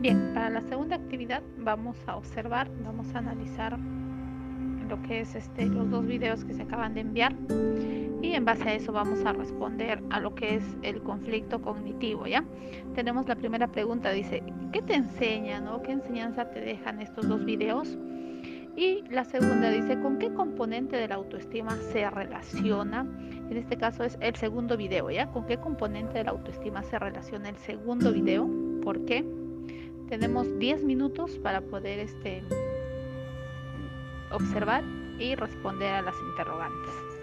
Bien, para la segunda actividad vamos a observar, vamos a analizar lo que es este, los dos videos que se acaban de enviar y en base a eso vamos a responder a lo que es el conflicto cognitivo, ¿ya? Tenemos la primera pregunta, dice, ¿qué te enseñan o qué enseñanza te dejan estos dos videos? Y la segunda dice, ¿con qué componente de la autoestima se relaciona? En este caso es el segundo video, ¿ya? ¿Con qué componente de la autoestima se relaciona el segundo video? ¿Por qué? Tenemos 10 minutos para poder este, observar y responder a las interrogantes.